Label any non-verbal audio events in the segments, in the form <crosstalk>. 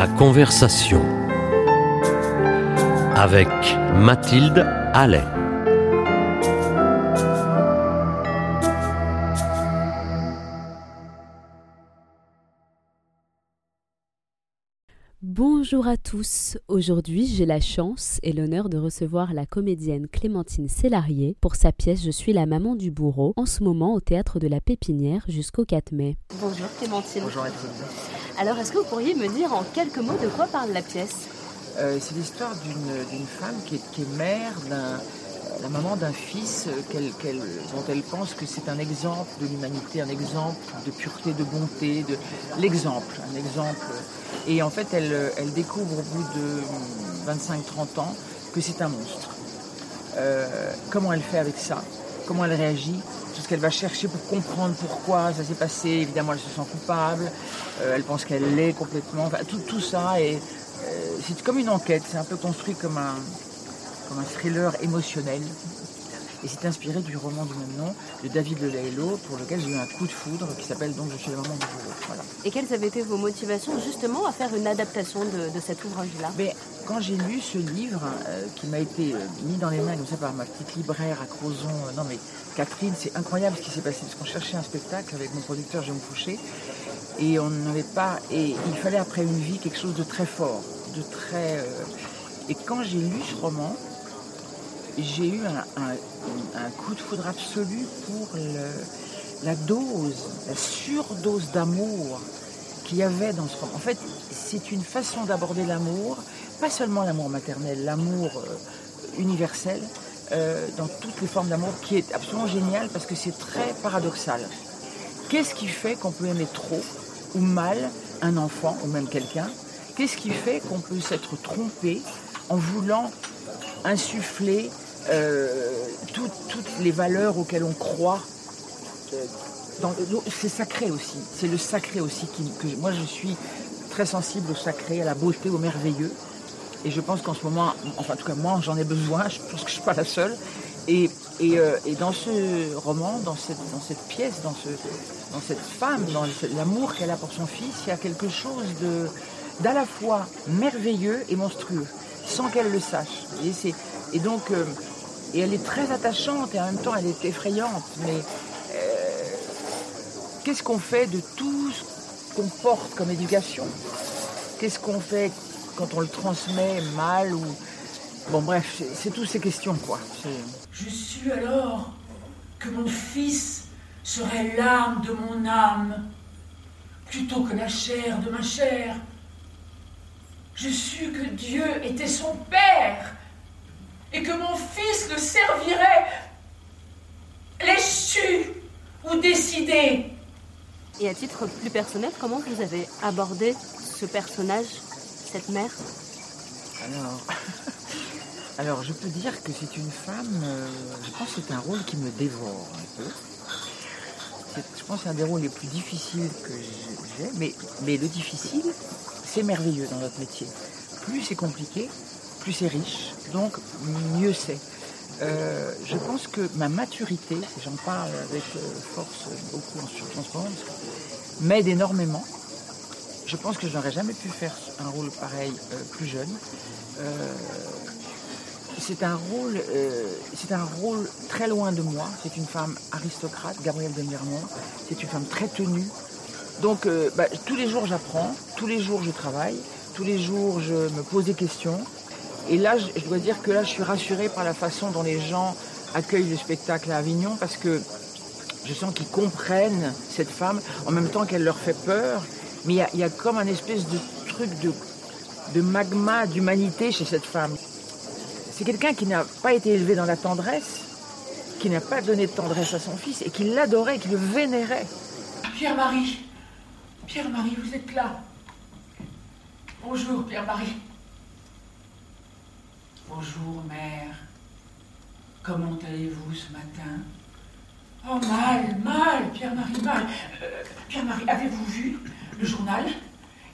La conversation avec Mathilde Allais. Bonjour à tous. Aujourd'hui, j'ai la chance et l'honneur de recevoir la comédienne Clémentine Célarier pour sa pièce Je suis la maman du bourreau, en ce moment au théâtre de la Pépinière jusqu'au 4 mai. Bonjour Clémentine. Bonjour Mathilde. Alors, est-ce que vous pourriez me dire en quelques mots de quoi parle la pièce? Euh, c'est l'histoire d'une femme qui est, mère d'un la maman d'un fils dont elle pense que c'est un exemple de l'humanité, un exemple de pureté, de bonté, de l'exemple, un exemple. Et en fait, elle, elle découvre au bout de 25-30 ans que c'est un monstre. Euh, comment elle fait avec ça? Comment elle réagit? Qu'elle va chercher pour comprendre pourquoi ça s'est passé. Évidemment, elle se sent coupable. Euh, elle pense qu'elle l'est complètement. Tout, tout ça, et euh, c'est comme une enquête. C'est un peu construit comme un thriller émotionnel. Et c'est inspiré du roman du même nom de David Lelailo, pour lequel j'ai eu un coup de foudre qui s'appelle donc Je suis la maman du bourreau. Voilà. Et quelles avaient été vos motivations justement à faire une adaptation de, de cet ouvrage-là? Mais quand j'ai lu ce livre euh, qui m'a été euh, mis dans les mains comme ça par ma petite libraire à Crozon, euh, non mais Catherine, c'est incroyable ce qui s'est passé parce qu'on cherchait un spectacle avec mon producteur Jérôme Fouché et on n'avait pas et il fallait après une vie quelque chose de très fort, de très et quand j'ai lu ce roman, j'ai eu un, coup de foudre absolu pour la dose, la surdose d'amour qu'il y avait dans ce roman. En fait, c'est une façon d'aborder l'amour, pas seulement l'amour maternel, l'amour euh, universel, euh, dans toutes les formes d'amour, qui est absolument génial parce que c'est très paradoxal. Qu'est-ce qui fait qu'on peut aimer trop ou mal un enfant ou même quelqu'un? Qu'est-ce qui fait qu'on peut s'être trompé en voulant insuffler euh, tout- toutes les valeurs auxquelles on croit c'est sacré aussi. C'est le sacré aussi que moi je suis très sensible au sacré, à la beauté, au merveilleux. Et je pense qu'en ce moment, enfin en tout cas moi j'en ai besoin, <laughs> je pense que je ne suis pas la seule. Euh, et dans ce roman, dans cette, pièce, dans, ce, dans cette femme, dans l'amour qu'elle a pour son fils, il y a quelque chose d'à la fois merveilleux et monstrueux, sans qu'elle le sache. Et, donc, euh, et elle est très attachante et en même temps elle est effrayante. Mais euh, qu'est-ce qu'on fait de tout ce qu'on porte comme éducation? Qu'est-ce qu'on fait quand on le transmet mal bon bref, c'est- toutes ces questions quoi. Je suis alors que mon fils serait l'âme de mon âme, plutôt que la chair de ma chair. Je sus que Dieu était son Père, et que mon fils le servirait, l'échu ou décidé. Et à titre plus personnel, comment vous avez abordé ce personnage, cette mère? Alors, <laughs> alors je peux dire que c'est une femme. euh, je pense que c'est un rôle qui me dévore un peu. Je pense que c'est un des rôles les plus difficiles que j'ai, mais, mais le difficile, c'est merveilleux dans notre métier. Plus c'est compliqué, plus c'est riche, donc mieux c'est. Euh, je pense que ma maturité, j'en parle avec euh, force beaucoup en sur en ce moment, parce que m'aide énormément. Je pense que je n'aurais jamais pu faire un rôle pareil euh, plus jeune. C'est un rôle, un rôle très loin de moi. C'est une femme aristocrate, Gabrielle de Mirmont. C'est une femme très tenue. Donc, euh, bah, tous les jours j'apprends, tous les jours je travaille, tous les jours je me pose des questions. Et là, je, dois dire que là, je suis rassurée par la façon dont les gens accueillent le spectacle à Avignon, parce que je sens qu'ils comprennent cette femme en même temps qu'elle leur fait peur. Mais il y a- il y, a comme un espèce de truc de, de magma d'humanité chez cette femme. C'est quelqu'un qui n'a pas été élevé dans la tendresse, qui n'a pas donné de tendresse à son fils et qui l'adorait, qui le vénérait. Pierre-Marie, Pierre-Marie, vous êtes là. Bonjour, Pierre-Marie. Bonjour, mère. Comment allez-vous ce matin? Oh, mal, mal, Pierre-Marie, mal. Euh, Pierre-Marie, avez-vous vu le journal?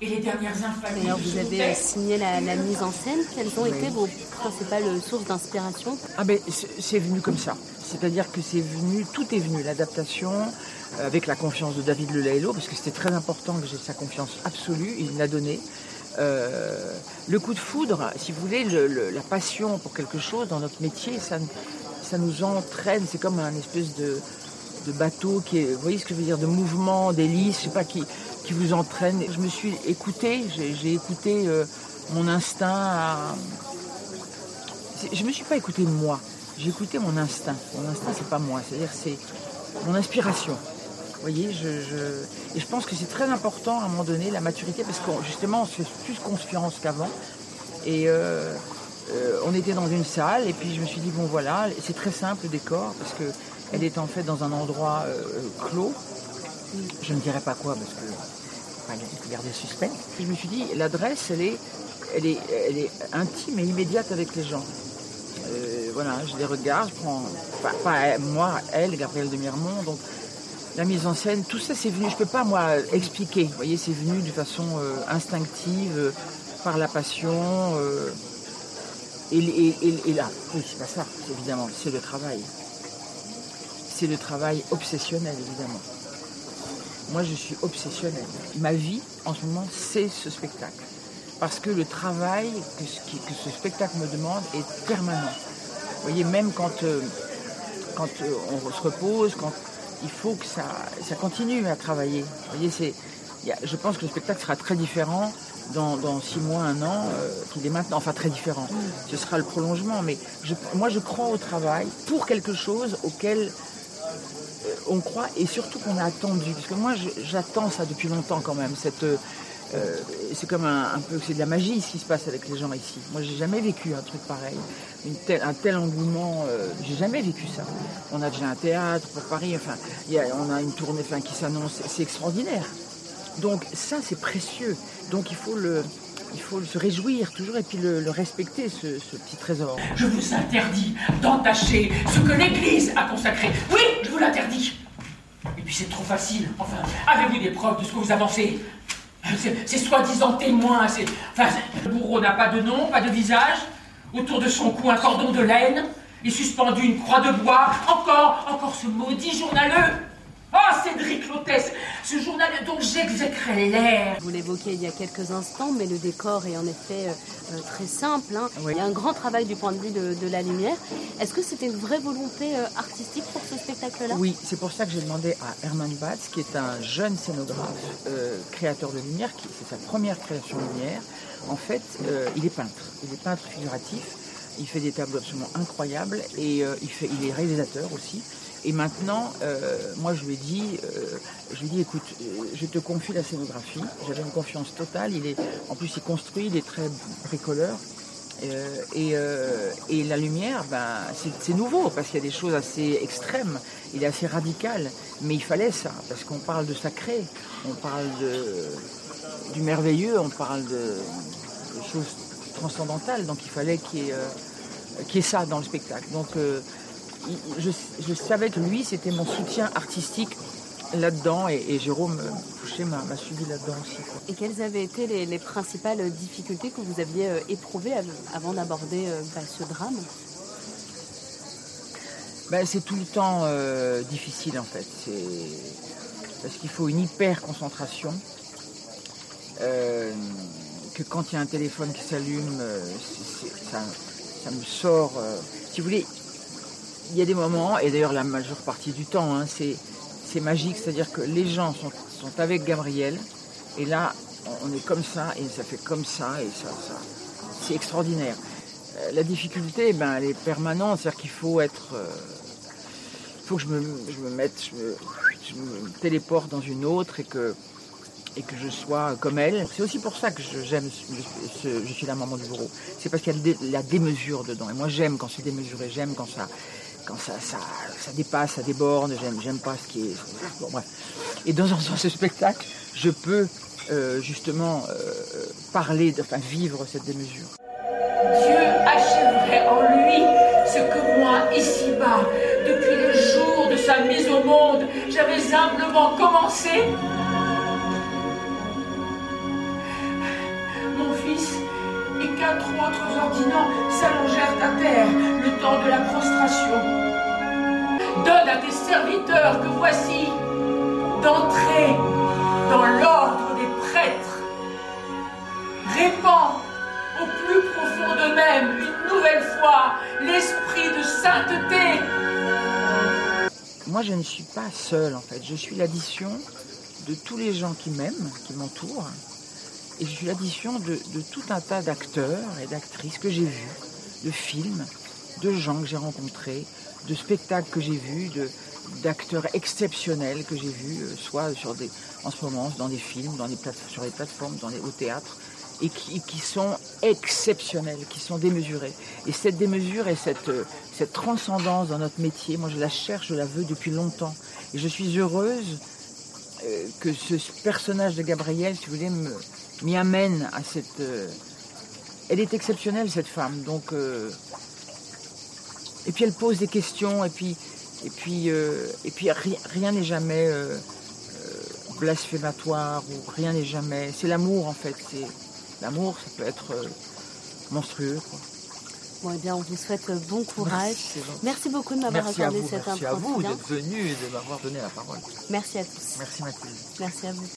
Et les dernières infamies. Alors vous avez signé la, mise en scène. Quelles ont été vos principales sources d'inspiration? Ah ben c'est venu comme ça. C'est-à-dire que c'est venu, tout est venu, l'adaptation, euh, avec la confiance de David Lelailo, parce que c'était très important que j'ai sa confiance absolue, il l'a donné. Euh, le coup de foudre, si vous voulez, la passion pour quelque chose dans notre métier, ça, ça nous entraîne, c'est comme un espèce de, bateau qui est, vous voyez ce que je veux dire, de mouvement, d'hélice, je sais pas, qui, qui vous entraîne. Je me suis écoutée, j'ai écouté euh, mon instinct. Je me suis pas écouté moi, j'ai écouté mon instinct. Mon instinct, c'est pas moi, c'est-à-dire c'est mon inspiration. Vous voyez, je, et je pense que c'est très important à un moment donné, la maturité, parce que justement, on se fait plus confiance qu'avant. Et euh, euh, on était dans une salle, et puis je me suis dit, bon voilà, c'est très simple le décor, parce qu'elle est en fait dans un endroit clos. Je ne dirais pas quoi, parce que enfin, garder le. Je me suis dit, l'adresse, elle est, elle, est, elle est intime et immédiate avec les gens. Euh, voilà, je les regarde, je prends, pas, moi, elle, Gabrielle de Mirmont, donc la mise en scène, tout ça c'est venu, je ne peux pas moi expliquer, vous voyez, c'est venu de façon euh, instinctive, euh, par la passion. Et, et, là, oui, c'est pas ça, évidemment, c'est le travail. C'est le travail obsessionnel, évidemment. Moi, je suis obsessionnelle. Ma vie, en ce moment, c'est ce spectacle. Parce que le travail que, ce spectacle me demande est permanent. Vous voyez, même quand, euh, quand euh, on se repose, quand il faut que ça, ça continue à travailler. Voyez, c'est, je pense que le spectacle sera très différent dans, six mois, un an, euh, qu'il est maintenant. Enfin, très différent. Ce sera le prolongement. Mais moi, je crois au travail pour quelque chose auquel on croit et surtout qu'on a attendu. Parce que moi, j'attends ça depuis longtemps quand même. Cette, euh, c'est comme un, peu, c'est de la magie ce qui se passe avec les gens ici. Moi, j'ai jamais vécu un truc pareil, un tel engouement. Euh, j'ai jamais vécu ça. On a déjà un théâtre pour Paris. Enfin, on a une tournée enfin, qui s'annonce. C'est extraordinaire. Donc ça, c'est précieux. Donc il faut le, il faut se réjouir toujours et puis le, respecter, ce, petit trésor. Je vous interdis d'entacher ce que l'Église a consacré. Oui, je vous l'interdis. Et puis c'est trop facile. Enfin, avez-vous des preuves de ce que vous avancez? Ces soi-disant témoins. Enfin, le bourreau n'a pas de nom, pas de visage. Autour de son cou, un cordon de laine. Et suspendu une croix de bois. Encore, encore ce maudit journaleux ah, Cédric Lotès, ce journal dont j'exécrais l'air. Vous l'évoquiez il y a quelques instants, mais le décor est en effet euh, euh, très simple. Hein. Il y a un grand travail du point de vue de, la lumière. Est-ce que c'était une vraie volonté euh, artistique pour ce spectacle-là? Oui, c'est pour ça que j'ai demandé à Herman Batz, qui est un jeune scénographe, créateur de lumière, qui c'est sa première création de lumière. En fait, il est peintre. Il est peintre figuratif. Il fait des tableaux absolument incroyables et il, fait, il est réalisateur aussi. Et maintenant, euh, moi je lui ai dit, euh, je lui ai dit, écoute, euh, je te confie la scénographie. J'avais une confiance totale. Il est, en plus, il construit, il est très bricoleur. et, la lumière, ben, c'est nouveau parce qu'il y a des choses assez extrêmes. Il est assez radical, mais il fallait ça parce qu'on parle de sacré, on parle de, du merveilleux, on parle de, choses transcendantales. Donc il fallait qu'il y, ait ça dans le spectacle. Donc je, savais que lui, c'était mon soutien artistique là-dedans et, Jérôme Fouché m'a suivi là-dedans aussi. Et quelles avaient été les, principales difficultés que vous aviez euh, éprouvées avant d'aborder euh, bah, ce drame? Ben, C'est tout le temps euh, difficile en fait. Parce qu'il faut une hyper concentration. que quand il y a un téléphone qui s'allume, ça, ça, me sort. si vous voulez, il y a des moments, et d'ailleurs la majeure partie du temps, hein, c'est, magique, c'est-à-dire que les gens sont, avec Gabriel, et là, on est comme ça, et ça fait comme ça, et ça, c'est extraordinaire. Euh, la difficulté, ben, elle est permanente, c'est-à-dire qu'il faut être... Euh, il faut que je me, me mette, je me, téléporte dans une autre et que, et que je sois comme elle. C'est aussi pour ça que j'aime, je, suis la maman du bourreau. C'est parce qu'il y a la démesure dedans. Et moi j'aime quand c'est démesuré, j'aime quand ça, quand ça, ça, dépasse, ça déborde, j'aime, pas ce qui est. Bon, bref. Et dans, ce spectacle, je peux euh, justement euh, parler, de, enfin vivre cette démesure. Dieu achèverait en lui ce que moi, ici-bas, depuis le jour de sa mise au monde, j'avais humblement commencé. bien trop autres ordinants s'allongèrent à terre le de la prostration. Donne à tes serviteurs que voici d'entrer dans l'ordre des prêtres. Répands au plus profond d'eux-mêmes une nouvelle fois l'esprit de sainteté. Moi, je ne suis pas seule, en fait. Je suis l'addition de tous les gens qui m'aiment, qui m'entourent. Et je suis l'addition de tout un tas d'acteurs et d'actrices que j'ai vus, de films, de gens que j'ai rencontrés, de spectacles que j'ai vus, d'acteurs exceptionnels que j'ai vus, euh, soit en ce moment dans des films, dans sur les plateformes, dans les, au théâtre, et qui, sont exceptionnels, qui sont démesurés. Et cette démesure et cette, euh, cette transcendance dans notre métier, moi je la cherche, je la veux depuis longtemps. Et je suis heureuse euh, que ce personnage de Gabrielle, si vous voulez, m'y amène à cette... elle est exceptionnelle, cette femme. Donc, et puis elle pose des questions, et puis, et puis, euh, et puis ri- rien n'est jamais euh, euh, blasphématoire, ou rien n'est jamais... C'est l'amour, en fait. C'est L'amour, ça peut être monstrueux. quoi. Bon, eh bien, on vous souhaite bon courage. Merci beaucoup de m'avoir accordé vous, cet merci à vous d'être venu et de m'avoir donné la parole. Merci à tous. Merci Mathilde. Merci à vous.